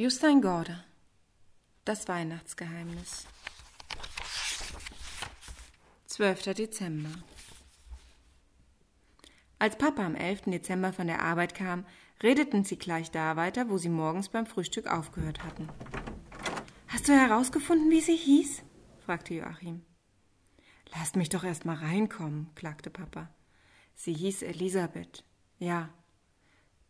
Justein Gorde Das Weihnachtsgeheimnis 12. Dezember Als Papa am 11. Dezember von der Arbeit kam, redeten sie gleich da weiter, wo sie morgens beim Frühstück aufgehört hatten. Hast du herausgefunden, wie sie hieß? fragte Joachim. Lasst mich doch erst mal reinkommen, klagte Papa. Sie hieß Elisabeth. Ja,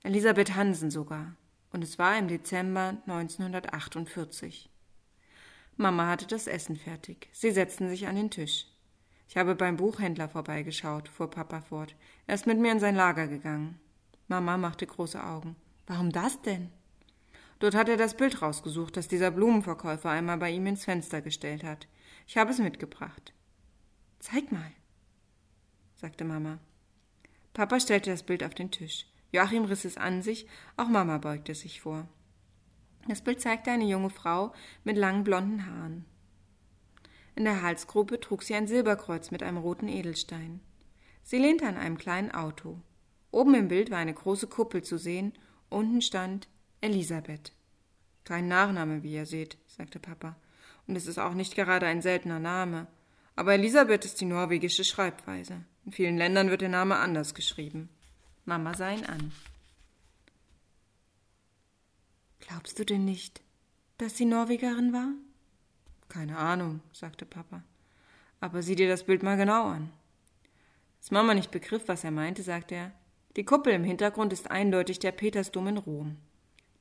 Elisabeth Hansen sogar und es war im Dezember 1948. Mama hatte das Essen fertig. Sie setzten sich an den Tisch. Ich habe beim Buchhändler vorbeigeschaut, fuhr Papa fort. Er ist mit mir in sein Lager gegangen. Mama machte große Augen. Warum das denn? Dort hat er das Bild rausgesucht, das dieser Blumenverkäufer einmal bei ihm ins Fenster gestellt hat. Ich habe es mitgebracht. Zeig mal, sagte Mama. Papa stellte das Bild auf den Tisch. Joachim riss es an sich, auch Mama beugte sich vor. Das Bild zeigte eine junge Frau mit langen blonden Haaren. In der Halsgrube trug sie ein Silberkreuz mit einem roten Edelstein. Sie lehnte an einem kleinen Auto. Oben im Bild war eine große Kuppel zu sehen, unten stand Elisabeth. Kein Nachname, wie ihr seht, sagte Papa. Und es ist auch nicht gerade ein seltener Name. Aber Elisabeth ist die norwegische Schreibweise. In vielen Ländern wird der Name anders geschrieben. Mama sah ihn an. Glaubst du denn nicht, dass sie Norwegerin war? Keine Ahnung, sagte Papa. Aber sieh dir das Bild mal genau an. Als Mama nicht begriff, was er meinte, sagte er, die Kuppel im Hintergrund ist eindeutig der Petersdom in Rom.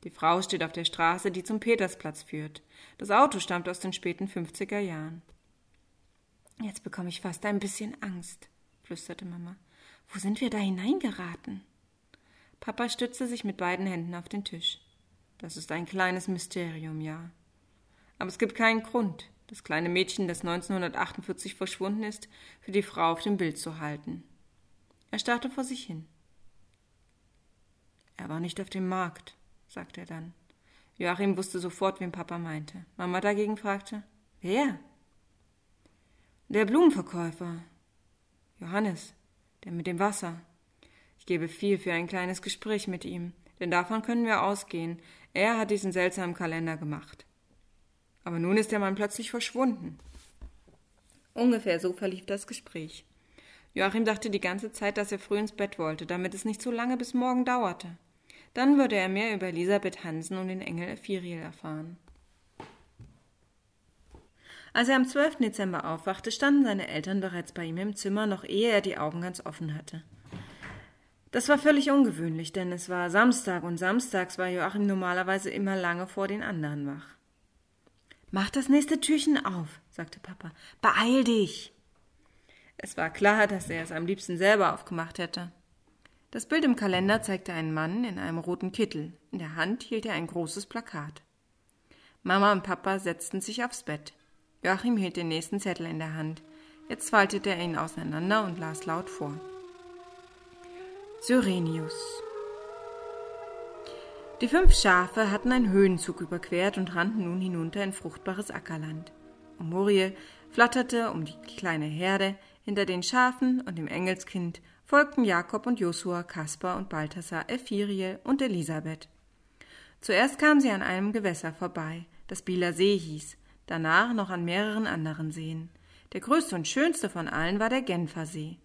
Die Frau steht auf der Straße, die zum Petersplatz führt. Das Auto stammt aus den späten 50er Jahren. Jetzt bekomme ich fast ein bisschen Angst, flüsterte Mama. Wo sind wir da hineingeraten? Papa stützte sich mit beiden Händen auf den Tisch. Das ist ein kleines Mysterium, ja. Aber es gibt keinen Grund, das kleine Mädchen, das 1948 verschwunden ist, für die Frau auf dem Bild zu halten. Er starrte vor sich hin. Er war nicht auf dem Markt, sagte er dann. Joachim wusste sofort, wen Papa meinte. Mama dagegen fragte, wer? Der Blumenverkäufer. Johannes der mit dem Wasser. Ich gebe viel für ein kleines Gespräch mit ihm, denn davon können wir ausgehen. Er hat diesen seltsamen Kalender gemacht. Aber nun ist der Mann plötzlich verschwunden. Ungefähr so verlief das Gespräch. Joachim dachte die ganze Zeit, dass er früh ins Bett wollte, damit es nicht so lange bis morgen dauerte. Dann würde er mehr über Elisabeth Hansen und den Engel Ephiriel erfahren. Als er am 12. Dezember aufwachte, standen seine Eltern bereits bei ihm im Zimmer, noch ehe er die Augen ganz offen hatte. Das war völlig ungewöhnlich, denn es war Samstag und samstags war Joachim normalerweise immer lange vor den anderen wach. Mach das nächste Türchen auf, sagte Papa. Beeil dich. Es war klar, dass er es am liebsten selber aufgemacht hätte. Das Bild im Kalender zeigte einen Mann in einem roten Kittel. In der Hand hielt er ein großes Plakat. Mama und Papa setzten sich aufs Bett. Joachim hielt den nächsten Zettel in der Hand. Jetzt faltete er ihn auseinander und las laut vor. Cyrenius. Die fünf Schafe hatten einen Höhenzug überquert und rannten nun hinunter in fruchtbares Ackerland. Muriel flatterte um die kleine Herde, hinter den Schafen und dem Engelskind folgten Jakob und Josua, Kaspar und Balthasar, Ephiriel und Elisabeth. Zuerst kamen sie an einem Gewässer vorbei, das Bieler See hieß, danach noch an mehreren anderen Seen. Der größte und schönste von allen war der Genfersee.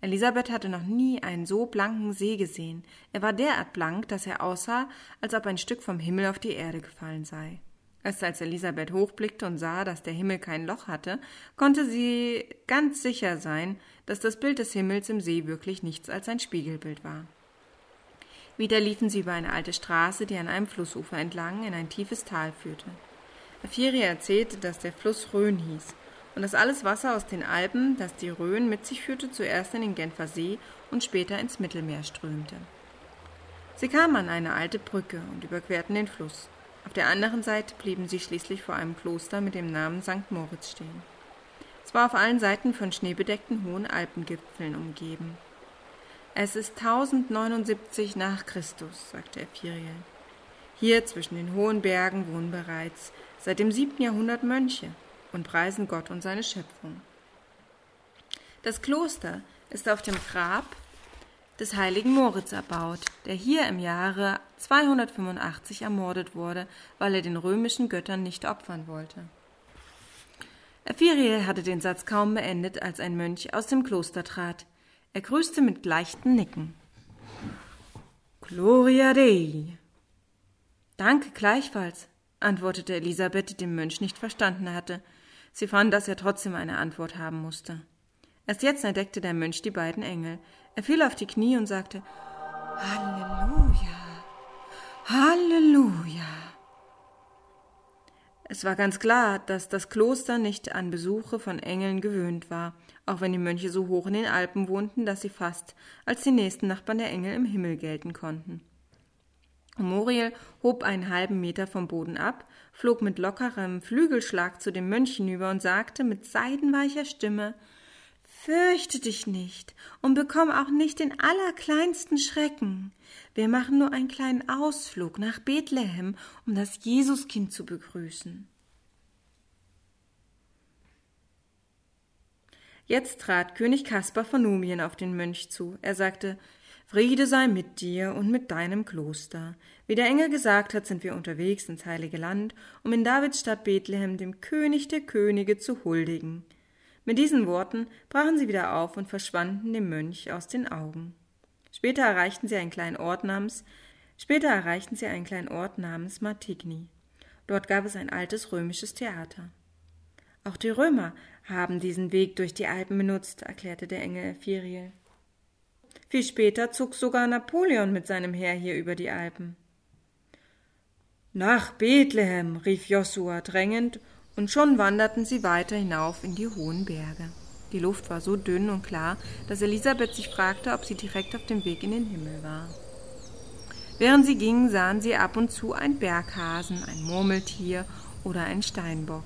Elisabeth hatte noch nie einen so blanken See gesehen. Er war derart blank, dass er aussah, als ob ein Stück vom Himmel auf die Erde gefallen sei. Erst als Elisabeth hochblickte und sah, dass der Himmel kein Loch hatte, konnte sie ganz sicher sein, dass das Bild des Himmels im See wirklich nichts als ein Spiegelbild war. Wieder liefen sie über eine alte Straße, die an einem Flussufer entlang in ein tiefes Tal führte. Afiri erzählte, dass der Fluss Rhön hieß und dass alles Wasser aus den Alpen, das die Rhön mit sich führte, zuerst in den Genfer See und später ins Mittelmeer strömte. Sie kamen an eine alte Brücke und überquerten den Fluss. Auf der anderen Seite blieben sie schließlich vor einem Kloster mit dem Namen St. Moritz stehen. Es war auf allen Seiten von schneebedeckten hohen Alpengipfeln umgeben. Es ist 1079 nach Christus, sagte Ephiriel. Hier zwischen den hohen Bergen wohnen bereits seit dem siebten Jahrhundert Mönche und preisen Gott und seine Schöpfung. Das Kloster ist auf dem Grab des heiligen Moritz erbaut, der hier im Jahre 285 ermordet wurde, weil er den römischen Göttern nicht opfern wollte. Ephiriel hatte den Satz kaum beendet, als ein Mönch aus dem Kloster trat. Er grüßte mit leichten Nicken. Gloria Dei. Danke gleichfalls, antwortete Elisabeth, die den Mönch nicht verstanden hatte. Sie fand, dass er trotzdem eine Antwort haben musste. Erst jetzt entdeckte der Mönch die beiden Engel. Er fiel auf die Knie und sagte Halleluja. Halleluja. Es war ganz klar, dass das Kloster nicht an Besuche von Engeln gewöhnt war, auch wenn die Mönche so hoch in den Alpen wohnten, dass sie fast als die nächsten Nachbarn der Engel im Himmel gelten konnten. Moriel hob einen halben Meter vom Boden ab, flog mit lockerem Flügelschlag zu dem Mönch hinüber und sagte mit seidenweicher Stimme Fürchte dich nicht und bekomm auch nicht den allerkleinsten Schrecken. Wir machen nur einen kleinen Ausflug nach Bethlehem, um das Jesuskind zu begrüßen. Jetzt trat König Kaspar von Numien auf den Mönch zu. Er sagte Friede sei mit dir und mit deinem Kloster. Wie der Engel gesagt hat, sind wir unterwegs ins heilige Land, um in Davids Stadt Bethlehem dem König der Könige zu huldigen. Mit diesen Worten brachen sie wieder auf und verschwanden dem Mönch aus den Augen. Später erreichten sie einen kleinen Ort namens Später erreichten sie einen kleinen Ort namens Martigny. Dort gab es ein altes römisches Theater. Auch die Römer haben diesen Weg durch die Alpen benutzt, erklärte der Engel Ephiriel. Viel später zog sogar Napoleon mit seinem Heer hier über die Alpen. Nach Bethlehem, rief Josua drängend und schon wanderten sie weiter hinauf in die hohen Berge. Die Luft war so dünn und klar, dass Elisabeth sich fragte, ob sie direkt auf dem Weg in den Himmel war. Während sie gingen, sahen sie ab und zu ein Berghasen, ein Murmeltier oder ein Steinbock.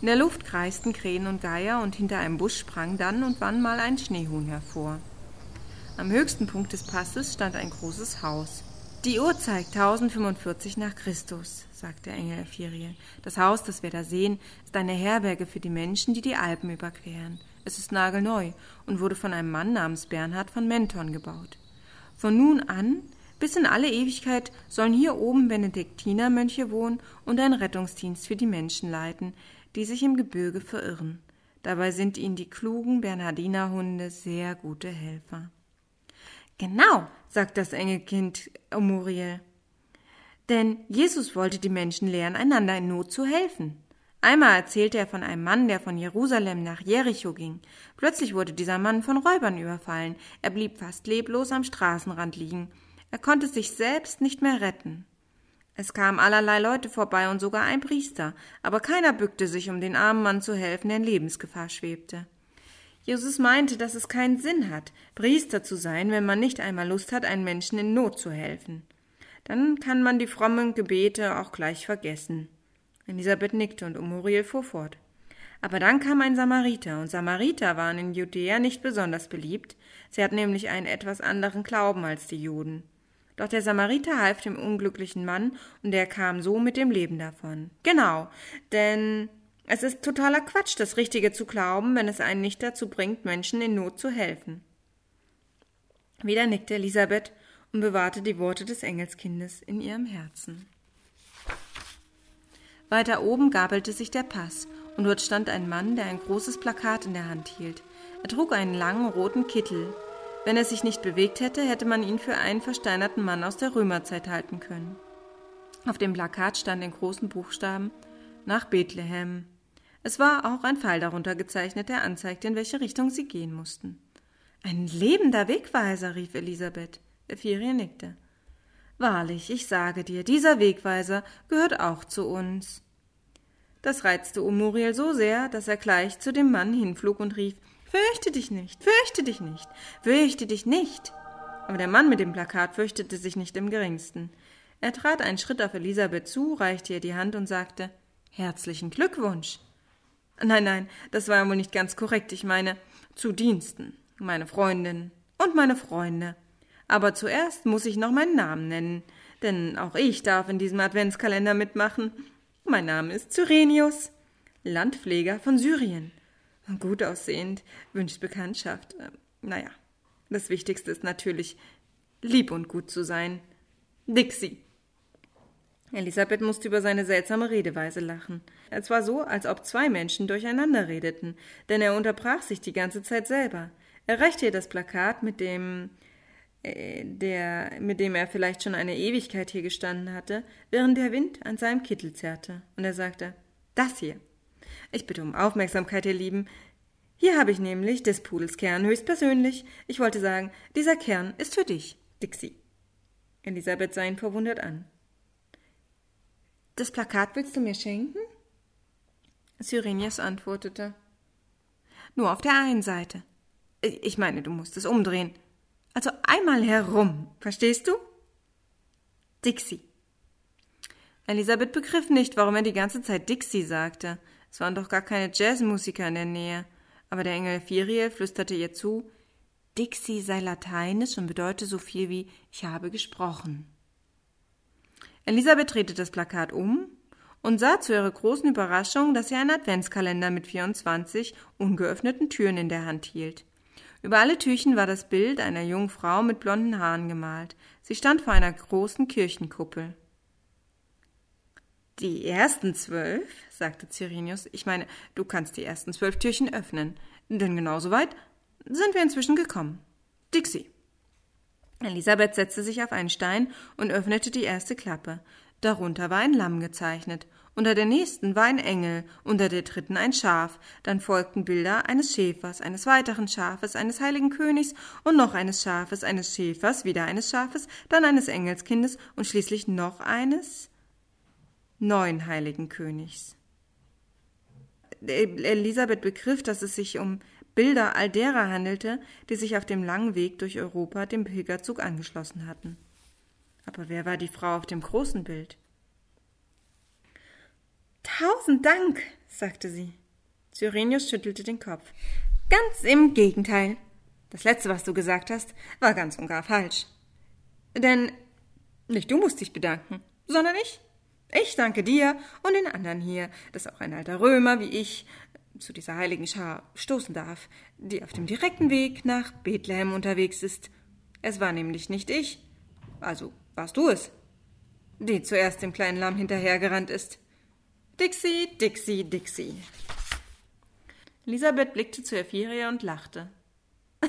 In der Luft kreisten Krähen und Geier und hinter einem Busch sprang dann und wann mal ein Schneehuhn hervor. Am höchsten Punkt des Passes stand ein großes Haus. Die Uhr zeigt 1045 nach Christus, sagte Engel Ephiriel. Das Haus, das wir da sehen, ist eine Herberge für die Menschen, die die Alpen überqueren. Es ist nagelneu und wurde von einem Mann namens Bernhard von Menton gebaut. Von nun an bis in alle Ewigkeit sollen hier oben Benediktinermönche wohnen und einen Rettungsdienst für die Menschen leiten, die sich im Gebirge verirren. Dabei sind ihnen die klugen Bernhardinerhunde sehr gute Helfer. Genau, sagt das Engelkind Muriel. Denn Jesus wollte die Menschen lehren, einander in Not zu helfen. Einmal erzählte er von einem Mann, der von Jerusalem nach Jericho ging. Plötzlich wurde dieser Mann von Räubern überfallen. Er blieb fast leblos am Straßenrand liegen. Er konnte sich selbst nicht mehr retten. Es kamen allerlei Leute vorbei und sogar ein Priester, aber keiner bückte sich, um den armen Mann zu helfen, der in Lebensgefahr schwebte. Jesus meinte, dass es keinen Sinn hat, Priester zu sein, wenn man nicht einmal Lust hat, einen Menschen in Not zu helfen. Dann kann man die frommen Gebete auch gleich vergessen. Elisabeth nickte und Umuriel fuhr fort. Aber dann kam ein Samariter, und Samariter waren in Judäa nicht besonders beliebt, sie hatten nämlich einen etwas anderen Glauben als die Juden. Doch der Samariter half dem unglücklichen Mann, und er kam so mit dem Leben davon. Genau, denn es ist totaler Quatsch, das Richtige zu glauben, wenn es einen nicht dazu bringt, Menschen in Not zu helfen. Wieder nickte Elisabeth und bewahrte die Worte des Engelskindes in ihrem Herzen. Weiter oben gabelte sich der Pass, und dort stand ein Mann, der ein großes Plakat in der Hand hielt. Er trug einen langen roten Kittel. Wenn er sich nicht bewegt hätte, hätte man ihn für einen versteinerten Mann aus der Römerzeit halten können. Auf dem Plakat stand in großen Buchstaben nach Bethlehem, es war auch ein Pfeil darunter gezeichnet, der anzeigte, in welche Richtung sie gehen mussten. Ein lebender Wegweiser, rief Elisabeth. Ephirie nickte. Wahrlich, ich sage dir, dieser Wegweiser gehört auch zu uns. Das reizte Umuriel so sehr, dass er gleich zu dem Mann hinflog und rief Fürchte dich nicht, fürchte dich nicht, fürchte dich nicht. Aber der Mann mit dem Plakat fürchtete sich nicht im geringsten. Er trat einen Schritt auf Elisabeth zu, reichte ihr die Hand und sagte Herzlichen Glückwunsch. Nein, nein, das war wohl nicht ganz korrekt. Ich meine, zu Diensten. Meine Freundin und meine Freunde. Aber zuerst muss ich noch meinen Namen nennen, denn auch ich darf in diesem Adventskalender mitmachen. Mein Name ist Cyrenius, Landpfleger von Syrien. Gut aussehend, wünscht Bekanntschaft. Äh, naja, Das Wichtigste ist natürlich, lieb und gut zu sein. Dixie. Elisabeth musste über seine seltsame Redeweise lachen. Es war so, als ob zwei Menschen durcheinander redeten, denn er unterbrach sich die ganze Zeit selber. Er reichte ihr das Plakat, mit dem äh, der, mit dem er vielleicht schon eine Ewigkeit hier gestanden hatte, während der Wind an seinem Kittel zerrte, und er sagte Das hier. Ich bitte um Aufmerksamkeit, ihr Lieben. Hier habe ich nämlich des Pudels Kern höchstpersönlich. Ich wollte sagen, dieser Kern ist für dich, Dixie. Elisabeth sah ihn verwundert an. Das Plakat willst du mir schenken? Cyrenius antwortete. Nur auf der einen Seite. Ich meine, du musst es umdrehen. Also einmal herum, verstehst du? Dixie. Elisabeth begriff nicht, warum er die ganze Zeit Dixie sagte. Es waren doch gar keine Jazzmusiker in der Nähe. Aber der Engel Firiel flüsterte ihr zu, Dixie sei lateinisch und bedeute so viel wie ich habe gesprochen. Elisabeth drehte das Plakat um und sah zu ihrer großen Überraschung, dass sie einen Adventskalender mit 24 ungeöffneten Türen in der Hand hielt. Über alle Türchen war das Bild einer jungen Frau mit blonden Haaren gemalt. Sie stand vor einer großen Kirchenkuppel. Die ersten zwölf, sagte Cyrenius, ich meine, du kannst die ersten zwölf Türchen öffnen, denn genauso weit sind wir inzwischen gekommen. Dixie. Elisabeth setzte sich auf einen Stein und öffnete die erste Klappe. Darunter war ein Lamm gezeichnet, unter der nächsten war ein Engel, unter der dritten ein Schaf, dann folgten Bilder eines Schäfers, eines weiteren Schafes, eines heiligen Königs und noch eines Schafes, eines Schäfers, wieder eines Schafes, dann eines Engelskindes und schließlich noch eines neuen heiligen Königs. Elisabeth begriff, dass es sich um Bilder all derer handelte, die sich auf dem langen Weg durch Europa dem Pilgerzug angeschlossen hatten. Aber wer war die Frau auf dem großen Bild? Tausend Dank, sagte sie. Cyrenius schüttelte den Kopf. Ganz im Gegenteil. Das letzte, was du gesagt hast, war ganz und gar falsch. Denn nicht du musst dich bedanken, sondern ich. Ich danke dir und den anderen hier, dass auch ein alter Römer wie ich zu dieser heiligen Schar stoßen darf, die auf dem direkten Weg nach Bethlehem unterwegs ist. Es war nämlich nicht ich, also warst du es, die zuerst dem kleinen Lamm hinterhergerannt ist. Dixie, Dixie, Dixie. Elisabeth blickte zu Ephiria und lachte.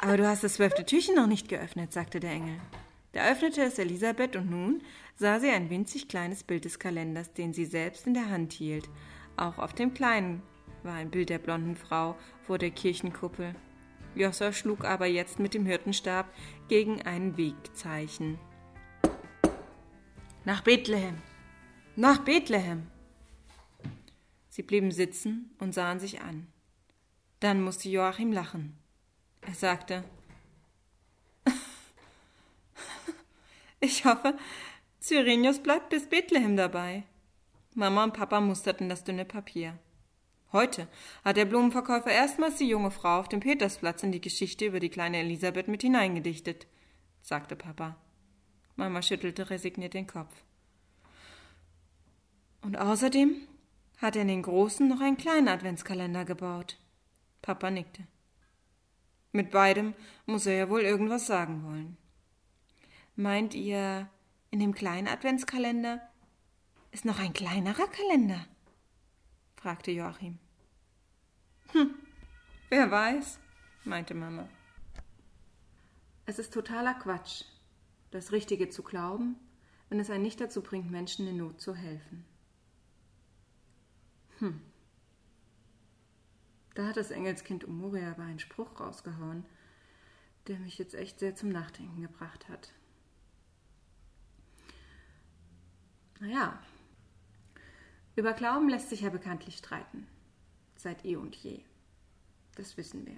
Aber du hast das zwölfte Türchen noch nicht geöffnet, sagte der Engel. Da öffnete es Elisabeth und nun sah sie ein winzig kleines Bild des Kalenders, den sie selbst in der Hand hielt. Auch auf dem kleinen war ein Bild der blonden Frau vor der Kirchenkuppel. Jossa schlug aber jetzt mit dem Hirtenstab gegen ein Wegzeichen. Nach Bethlehem. Nach Bethlehem. Sie blieben sitzen und sahen sich an. Dann musste Joachim lachen. Er sagte Ich hoffe, Cyrenius bleibt bis Bethlehem dabei. Mama und Papa musterten das dünne Papier. Heute hat der Blumenverkäufer erstmals die junge Frau auf dem Petersplatz in die Geschichte über die kleine Elisabeth mit hineingedichtet, sagte Papa. Mama schüttelte resigniert den Kopf. Und außerdem hat er in den großen noch einen kleinen Adventskalender gebaut. Papa nickte. Mit beidem muss er ja wohl irgendwas sagen wollen. Meint ihr, in dem kleinen Adventskalender ist noch ein kleinerer Kalender? fragte Joachim. Hm, wer weiß, meinte Mama. Es ist totaler Quatsch, das Richtige zu glauben, wenn es einen nicht dazu bringt, Menschen in Not zu helfen. Hm. Da hat das Engelskind Umoria aber einen Spruch rausgehauen, der mich jetzt echt sehr zum Nachdenken gebracht hat. Naja, über Glauben lässt sich ja bekanntlich streiten. Seit eh und je. Das wissen wir.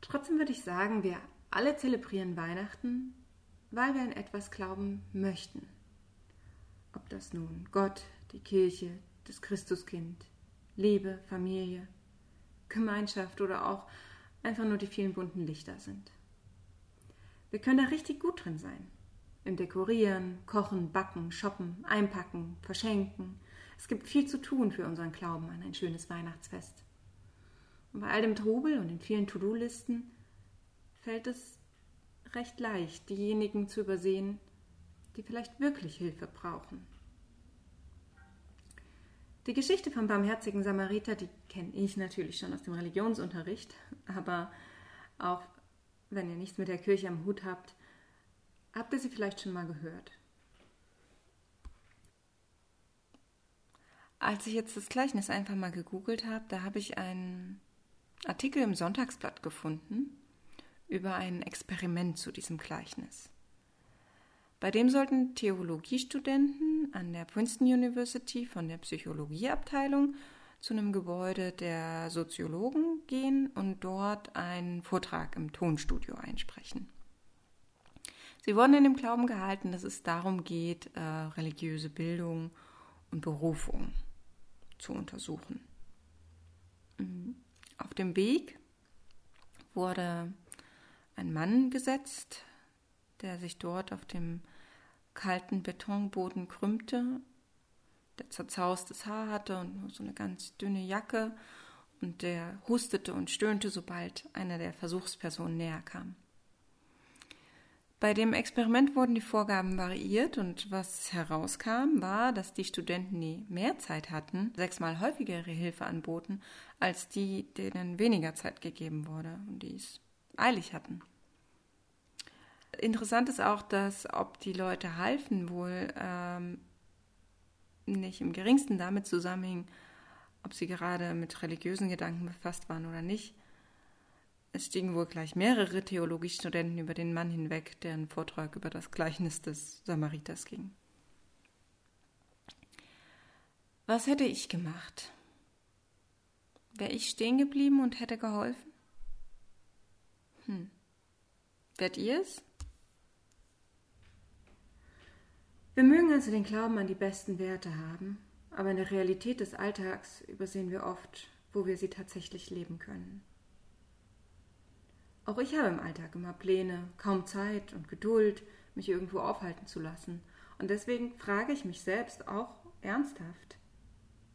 Trotzdem würde ich sagen, wir alle zelebrieren Weihnachten, weil wir an etwas glauben möchten. Ob das nun Gott, die Kirche, das Christuskind, Liebe, Familie, Gemeinschaft oder auch einfach nur die vielen bunten Lichter sind. Wir können da richtig gut drin sein. Im Dekorieren, Kochen, Backen, Shoppen, Einpacken, Verschenken. Es gibt viel zu tun für unseren Glauben an ein schönes Weihnachtsfest. Und bei all dem Trubel und den vielen To-Do-Listen fällt es recht leicht, diejenigen zu übersehen, die vielleicht wirklich Hilfe brauchen. Die Geschichte vom barmherzigen Samariter, die kenne ich natürlich schon aus dem Religionsunterricht, aber auch wenn ihr nichts mit der Kirche am Hut habt, habt ihr sie vielleicht schon mal gehört. Als ich jetzt das Gleichnis einfach mal gegoogelt habe, da habe ich einen Artikel im Sonntagsblatt gefunden über ein Experiment zu diesem Gleichnis. Bei dem sollten Theologiestudenten an der Princeton University von der Psychologieabteilung zu einem Gebäude der Soziologen gehen und dort einen Vortrag im Tonstudio einsprechen. Sie wurden in dem Glauben gehalten, dass es darum geht, äh, religiöse Bildung und Berufung zu untersuchen. Mhm. Auf dem Weg wurde ein Mann gesetzt, der sich dort auf dem kalten Betonboden krümmte, der zerzaustes Haar hatte und nur so eine ganz dünne Jacke und der hustete und stöhnte, sobald einer der Versuchspersonen näher kam. Bei dem Experiment wurden die Vorgaben variiert und was herauskam, war, dass die Studenten, die mehr Zeit hatten, sechsmal häufiger ihre Hilfe anboten, als die, denen weniger Zeit gegeben wurde und die es eilig hatten. Interessant ist auch, dass ob die Leute halfen, wohl ähm, nicht im geringsten damit zusammenhing, ob sie gerade mit religiösen Gedanken befasst waren oder nicht. Es stiegen wohl gleich mehrere Theologiestudenten über den Mann hinweg, deren Vortrag über das Gleichnis des Samariters ging. Was hätte ich gemacht? Wäre ich stehen geblieben und hätte geholfen? Hm. Wärt ihr es? Wir mögen also den Glauben an die besten Werte haben, aber in der Realität des Alltags übersehen wir oft, wo wir sie tatsächlich leben können. Auch ich habe im Alltag immer Pläne, kaum Zeit und Geduld, mich irgendwo aufhalten zu lassen. Und deswegen frage ich mich selbst auch ernsthaft,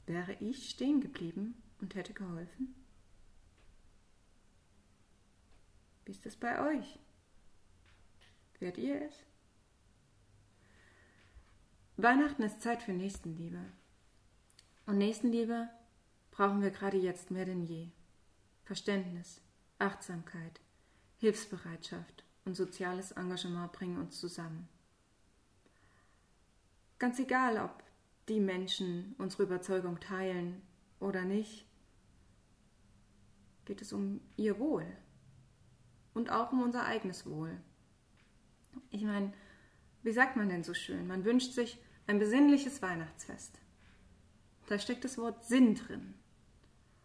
wäre ich stehen geblieben und hätte geholfen? Wie ist es bei euch? Wärt ihr es? Weihnachten ist Zeit für Nächstenliebe. Und Nächstenliebe brauchen wir gerade jetzt mehr denn je. Verständnis, Achtsamkeit, Hilfsbereitschaft und soziales Engagement bringen uns zusammen. Ganz egal, ob die Menschen unsere Überzeugung teilen oder nicht, geht es um ihr Wohl und auch um unser eigenes Wohl. Ich meine, wie sagt man denn so schön? Man wünscht sich ein besinnliches Weihnachtsfest. Da steckt das Wort Sinn drin.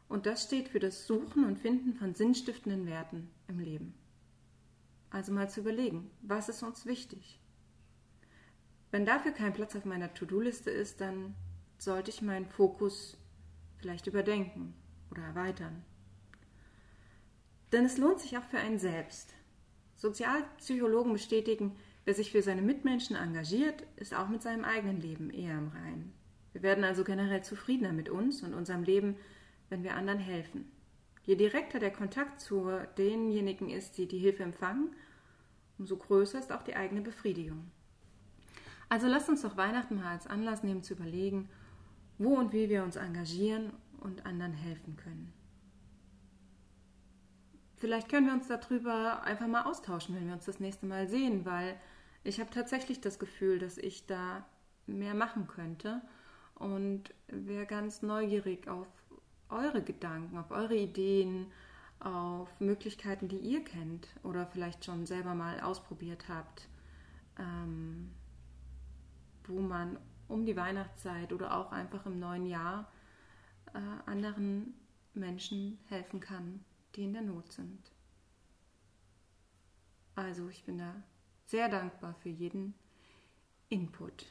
Und das steht für das Suchen und Finden von sinnstiftenden Werten im Leben. Also mal zu überlegen, was ist uns wichtig? Wenn dafür kein Platz auf meiner To-Do-Liste ist, dann sollte ich meinen Fokus vielleicht überdenken oder erweitern. Denn es lohnt sich auch für einen selbst. Sozialpsychologen bestätigen, wer sich für seine Mitmenschen engagiert, ist auch mit seinem eigenen Leben eher im Reinen. Wir werden also generell zufriedener mit uns und unserem Leben, wenn wir anderen helfen. Je direkter der Kontakt zu denjenigen ist, die die Hilfe empfangen, umso größer ist auch die eigene Befriedigung. Also lasst uns doch Weihnachten mal als Anlass nehmen zu überlegen, wo und wie wir uns engagieren und anderen helfen können. Vielleicht können wir uns darüber einfach mal austauschen, wenn wir uns das nächste Mal sehen, weil ich habe tatsächlich das Gefühl, dass ich da mehr machen könnte und wäre ganz neugierig auf eure Gedanken, auf eure Ideen, auf Möglichkeiten, die ihr kennt oder vielleicht schon selber mal ausprobiert habt, ähm, wo man um die Weihnachtszeit oder auch einfach im neuen Jahr äh, anderen Menschen helfen kann, die in der Not sind. Also ich bin da sehr dankbar für jeden Input.